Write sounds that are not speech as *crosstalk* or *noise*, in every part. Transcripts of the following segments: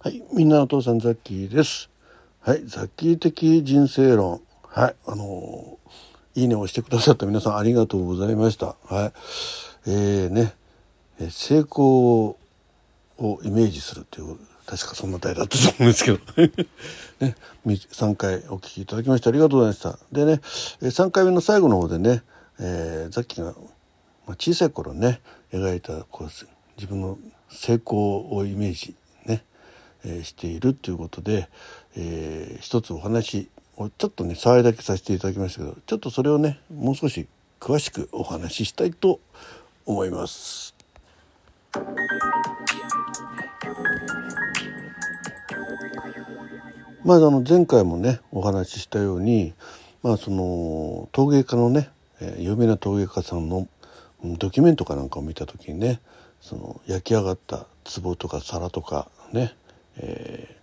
はい、みんなお父さんザッキーです。はい、ザッキー的人生論。はい、あのいいねを押してくださった皆さんありがとうございました。はい、えー、ね、え成功をイメージするという確かそんな題だったと思うんですけど *laughs* ね3回お聞きいただきましてありがとうございました。でね、3回目の最後の方でね、えーザッキーが小さい頃ね描いたこう自分の成功をイメージ、えしているということで、えー一つお話をちょっとね触りだけさせていただきましたけどちょっとそれをねもう少し詳しくお話ししたいと思います。まあ、あの前回もねお話ししたように、まあ、その陶芸家のね、えー有名な陶芸家さんのうんドキュメントかなんかを見た時にねその焼き上がった壺とか皿とかね、え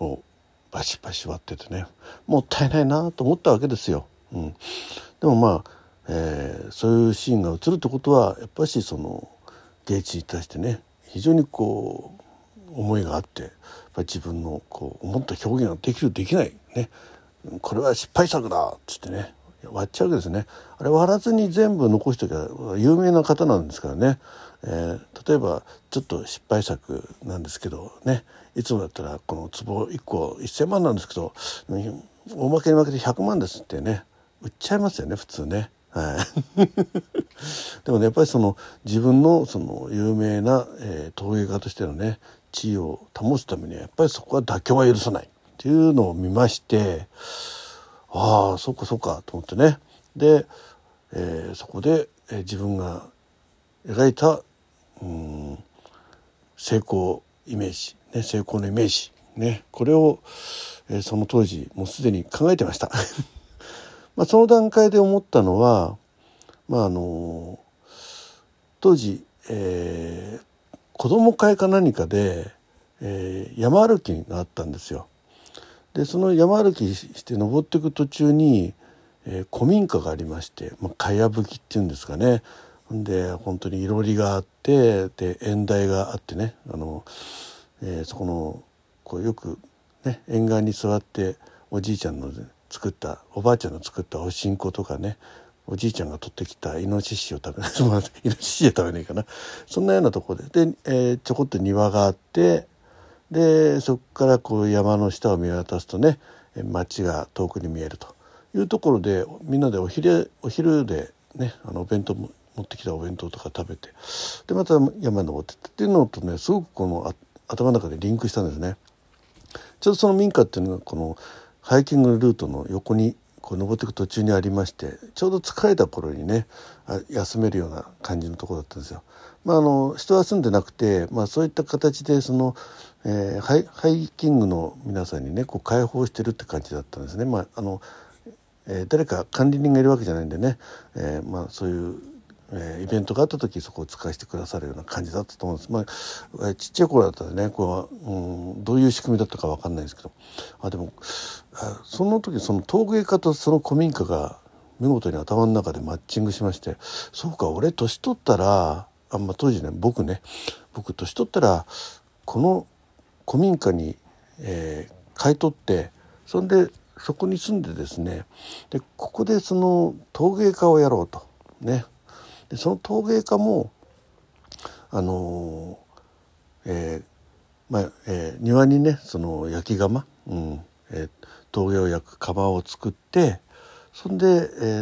ーをバシバシ割っててねもったいないなと思ったわけですよ。うん、でもまあ、えーそういうシーンが映るってことはやっぱしその芸地に対してね非常にこう思いがあって自分のこう思った表現ができるできないね。これは失敗作だっつってね割っちゃうわけですね。あれ割らずに全部残しときゃ有名な方なんですからね、えー例えばちょっと失敗作なんですけどね。いつもだったらこの壺1個1,000万なんですけど大負けに負けて100万ですってね。売っちゃいますよね普通ね。はい、*laughs* でもねやっぱりその自分のその有名な、えー陶芸家としてのね地位を保つためにはやっぱりそこは妥協は許さない。っていうのを見ましてああそうかそうかと思ってね。で、えーそこで、えー自分が描いたうん。成功イメージ、ね、成功のイメージ、ね、これを、えーその当時もうすでに考えてました。*laughs* まあその段階で思ったのは、まああの当時、えー子供会か何かで、えー山歩きがあったんですよ。でその山歩きして登っていく途中に、えー古民家がありまして、まあ、かやぶきっていうんですかね。で本当にいろりがあってで縁台があってねあの、えーそこのこうよく、ね、沿岸に座っておじいちゃんの作ったおばあちゃんの作ったおしんことかねおじいちゃんが取ってきたイノシシを食べない *laughs* イノシシは食べないかな。そんなようなところで。で、えーちょこっと庭があってでそこからこう山の下を見渡すとね町が遠くに見えるというところでみんなでお昼お昼でねあのお弁当も持ってきたお弁当とか食べてでまた山に登ってってっていうのとねすごくこの頭の中でリンクしたんですね。ちょうどその民家っていうのがこのハイキングルートの横にこう登っていく途中にありましてちょうど疲れた頃にねあ休めるような感じのとこだったんですよ。まあ、あの人は住んでなくて、まあ、そういった形でその、えーハイハイキングの皆さんにねこう開放してるって感じだったんですね。まああのえー誰か管理人がいるわけじゃないんでね、えーまあ、そういう、えーイベントがあった時そこを使わせてくださるような感じだったと思うんです。まあ、えーちっちゃい頃だったらねこう、うん、どういう仕組みだったかわかんないですけどあでもあその時その陶芸家とその古民家が見事に頭の中でマッチングしましてそうか俺年取ったらあん、ま、当時ね僕ね僕年取ったらこの古民家に、えー買い取ってそんでそこに住んでですねでここでその陶芸家をやろうとねでその陶芸家もあのえーまあえー庭にねその焼き窯、うんえー陶芸を焼く窯を作ってそんで、え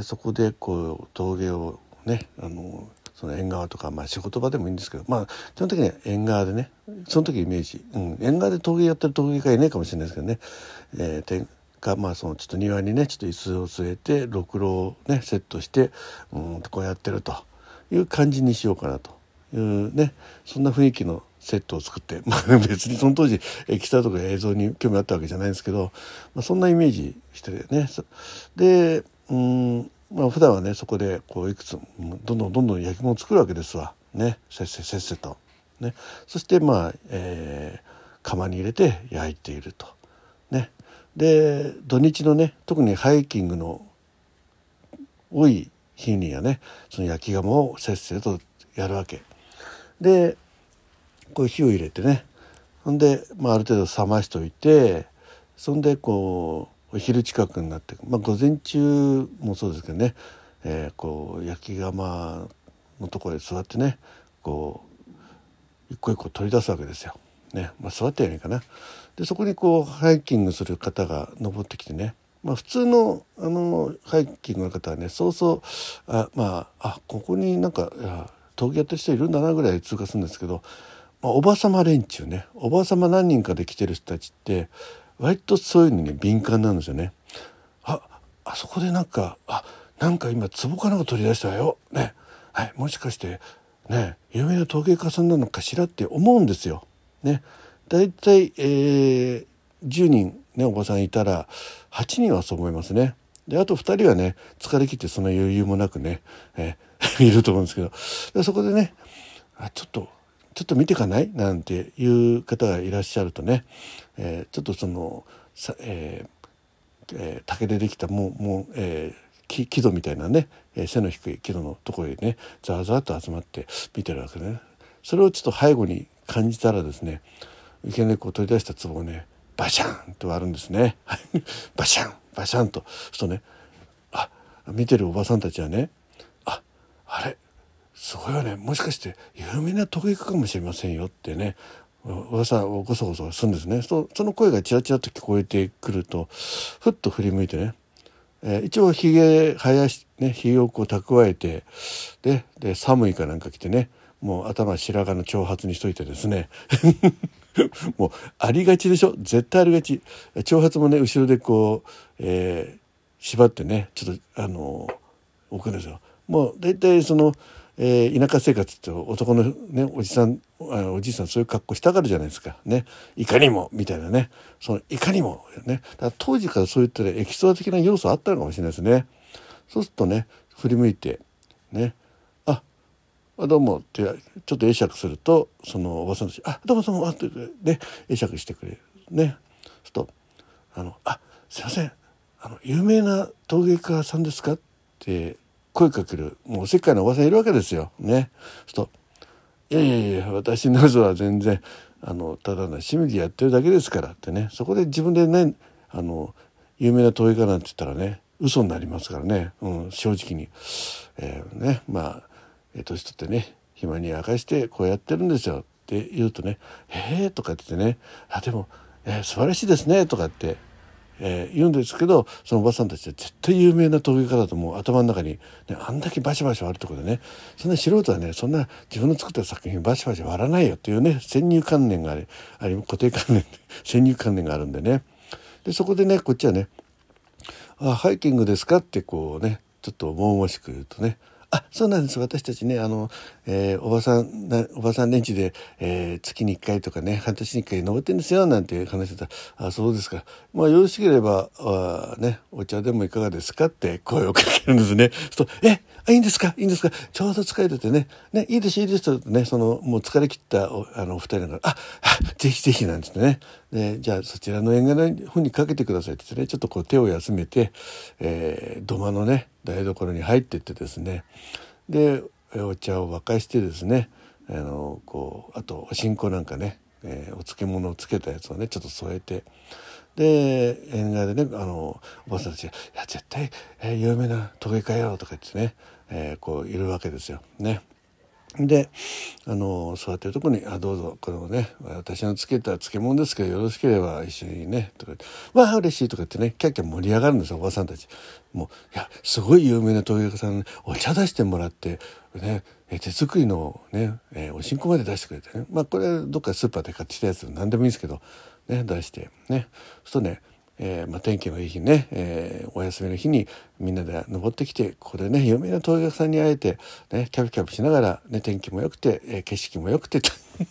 ーそこでこう陶芸をねあのその縁側とか、まあ、仕事場でもいいんですけどまあ基本的には縁側でねその時イメージ、うん、縁側で陶芸やってる陶芸家いないかもしれないですけどね、えーてかまあそのちょっと庭にねちょっと椅子を据えてろくろをねセットしてうんこうやってると。いう感じにしようかなというねそんな雰囲気のセットを作って、まあ、別にその当時エキストラとか映像に興味あったわけじゃないんですけど、まあ、そんなイメージしてるよね。でうんまあ普段はねそこでこういくつもどんどんどんどん焼き物を作るわけですわねせっせせっせと。ね、そしてまあ、えー釜に入れて焼いていると。ね、で土日のね特にハイキングの多い日にはねその焼き窯をせっせとやるわけ。でこう火を入れてねほんで、まあ、ある程度冷ましといてそんでこうお昼近くになって、まあ、午前中もそうですけどね、えー、こう焼き窯のところで座ってねこう一個一個取り出すわけですよ。ねまあ、座ってやないかな。でそこにこうハイキングする方が登ってきてね、まあ、普通のあのハイキングの方はねそうそうあまああここになんか峠やってる人いるんだなぐらい通過するんですけど、まあ、おばさま連中ねおばさま何人かで来てる人たちって割とそういうのに敏感なんですよね。ああそこでなんかあなんか今壺かなんか取り出したわよ。ね。はい、もしかしてね有名な陶芸家さんなのかしらって思うんですよ。ね。だいたい、えー、10人ねおばさんいたら8人はそう思いますね。であと2人はね疲れ切ってその余裕もなくね、え、*laughs* いると思うんですけどでそこでねあちょっとちょっと見てかない？なんていう方がいらっしゃるとね、えー、ちょっとそのさ、えーえー、竹でできたもうもう、えー、木戸みたいなね、え背の低い木戸のところにねざわざわと集まって見てるわけね。それをちょっと背後に感じたらですねいきなりこう取り出した壺をねバシャンと割るんですね。バシャン。バシャンとするとねあ見てるおばさんたちはねああれすごいよね。もしかして有名な陶芸家かもしれませんよってね噂をごそごそするんですね。その声がちらちらと聞こえてくるとふっと振り向いてね、えー、一応ひげ生やしねひげをこう蓄えてでで寒いかなんか着てねもう頭白髪の長髪にしといてですね。*laughs* もうありがちでしょ？絶対ありがち。長髪もね後ろでこう、えー、縛ってねちょっとあの置くんですよ。もう大体その、えー、田舎生活って男のねおじさんあおじいさんそういう格好したがるじゃないですか。ね。いかにもみたいなね。そのいかにもね。だ当時からそういった、ね、エキストラ的な要素あったのかもしれないですね。そうするとね振り向いてね。どうも」ってちょっと会釈するとそのおばさんたち「あどうもどうも」ってね会釈してくれる。ね。すると「あのあすいません。あの有名な陶芸家さんですか?」って声かける。もうおせっかいなおばさんいるわけですよ。ね。すると「いやいやいや私のぞは全然あのただの趣味でやってるだけですから」ってね。そこで自分でねあの有名な陶芸家なんて言ったらね嘘になりますからね、うん、正直に。えー、ね。まあ年取ってね暇に明かしてこうやってるんですよって言うとね「へえ」とか言ってね「あでも、えー、素晴らしいですね」とかって、えー、言うんですけどそのおばさんたちは絶対有名な陶芸家だともう頭の中に、ね、あんだけバシバシ割るとことでねそんな素人はねそんな自分の作った作品バシバシ割らないよっていうね先入観念がありあり固定観念 *laughs* 先入観念があるんでねでそこでねこっちはね「あハイキングですか?」ってこうねちょっとも々しく言うとねあそうなんです。私たちねあの、えー、おばさんおばさんレンチで、えー、月に1回とかね半年に1回登ってんですよなんて話してた。あそうですか。まあよろしければあねお茶でもいかがですかって声をかけるんですね。そうえいいんですか？いいんですか？ちょうど疲れててね。ねいいですいいですとねそのもう疲れ切ったおあの二人があぜひぜひなんてね。でじゃあそちらの縁側の方にかけてくださいって言ってねちょっとこう手を休めて、えー、土間のね台所に入ってってですねでお茶を沸かしてですねあのこうあとおしんこなんかね、えー、お漬物をつけたやつをねちょっと添えてで縁側でねあのおばさんたちが「いや絶対、えー、有名なトゲかよ」とか言ってね、えー、こういるわけですよ。ね。であの座ってるとこに「あどうぞこれもね私のつけた漬物ですけどよろしければ一緒にね」とか「わあ嬉しい」とか言ってねキャッキャ盛り上がるんですよおばさんたち。もういやすごい有名な陶芸家さん、ね、お茶出してもらってね手作りのね、え、おしんこまで出してくれてねまあこれどっかスーパーで買ってきたやつ何でもいいんですけど、ね、出してねそうするとねえーまあ、天気のいい日ね、えー、お休みの日にみんなで登ってきてここでね有名な陶芸家さんに会えて、ね、キャピキャピしながら、ね、天気も良くて、えー、景色も良くて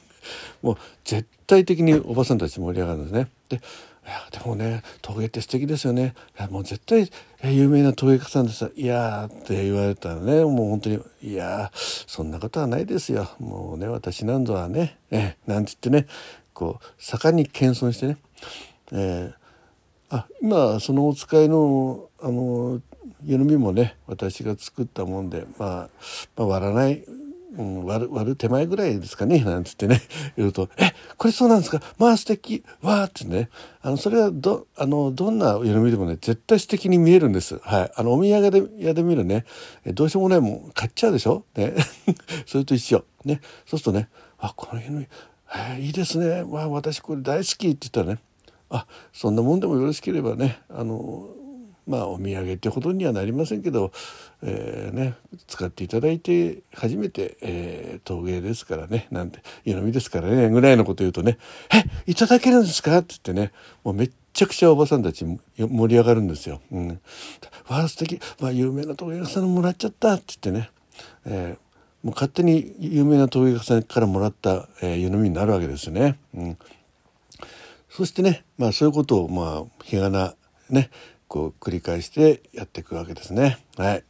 *laughs* もう絶対的におばさんたち盛り上がるんですね。でいやでもね陶芸って素敵ですよね。いやもう絶対、有名な陶芸家さんです。いやって言われたらねもう本当にいやそんなことはないですよ。もうね私なんぞはね、えー、なんて言ってねこう盛んに謙遜してね、えーあ今そのお使いのあの湯飲みもね私が作ったもんで、まあ、まあ割らないうん、割る割る手前ぐらいですかねなんつってね言うと「えこれそうなんですか？まあ素敵わ」ってね。あのそれはどあのどんな湯飲みでもね絶対素敵に見えるんです。はい、あのお土産で屋で見るねどうしようもないもん買っちゃうでしょ、ね、*laughs* それと一緒。ね、そうするとね「あこの湯飲みえー、いいですね、まあ、私これ大好き」って言ったらね「あそんなもんでもよろしければねあのまあお土産ってほどにはなりませんけど、えー、ね、使っていただいて初めて、えー、陶芸ですからねなんて湯飲みですからねぐらいのこと言うとね「えいただけるんですか?」って言ってねもうめっちゃくちゃおばさんたち盛り上がるんですよ。うん、わあ素敵、まあ、有名な陶芸家さんもらっちゃったって言ってね、えーもう勝手に有名な陶芸家さんからもらった、えー、湯飲みになるわけですね。うん、そしてね、まあ、そういうことをまあ日がなねこう繰り返してやっていくわけですね。はい、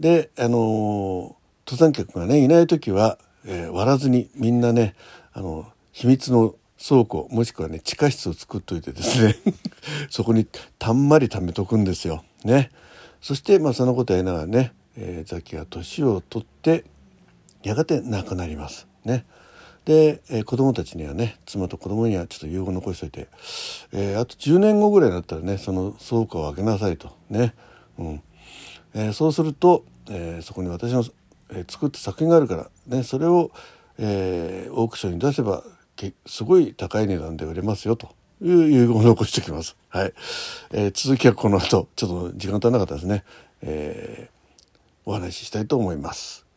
であのー、登山客がねいない時は、えー、割らずにみんなねあの秘密の倉庫もしくはね地下室を作っといてですね *laughs* そこにたんまり貯めとくんですよ。ね、そしてまあそのことやながらね、えー、ザキが年を取ってやがて亡くなります。ね、で、えー、子供たちにはね妻と子供にはちょっと遺言残しといて、えー、あと10年後ぐらいになったらねその倉庫を開けなさいと。ね、うん。えー、そうすると、えー、そこに私の、えー、作った作品があるから、ね、それを、えー、オークションに出せばけすごい高い値段で売れますよと。いう遺言を残しておきます。はい、えー、続きはこの後ちょっと時間足らなかったですね、えー、お話ししたいと思います。